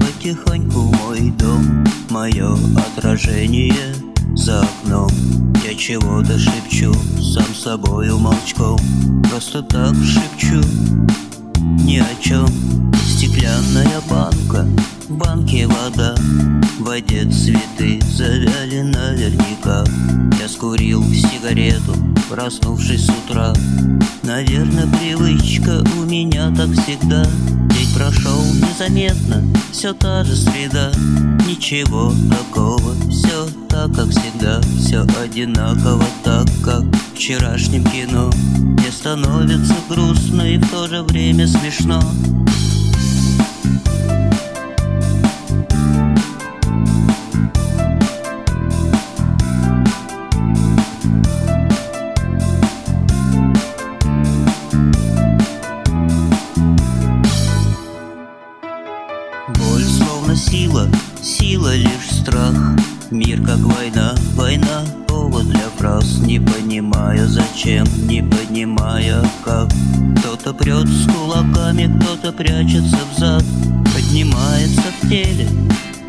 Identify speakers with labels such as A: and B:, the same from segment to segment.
A: потихоньку в мой дом. Мое отражение за окном. Я чего-то шепчу, сам собою молчком. Просто так шепчу, ни о чем Стеклянная банка, в банке вода. В воде цветы завяли наверняка. Я скурил сигарету, проснувшись с утра. Наверное, привычка у меня так всегда прошел незаметно, все та же среда Ничего такого, все так, как всегда. Все одинаково так, как в вчерашнем кино. Мне становится грустно и в то же время смешно Сила, сила лишь страх. Мир как война, война повод для фраз. Не понимая зачем, не понимая как. Кто-то прет с кулаками, кто-то прячется взад Поднимается в теле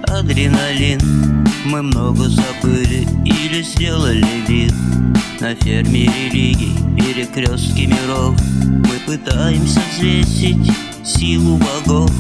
A: адреналин. Мы много забыли или сделали вид. На ферме религий, перекрестки миров. Мы пытаемся взвесить силу богов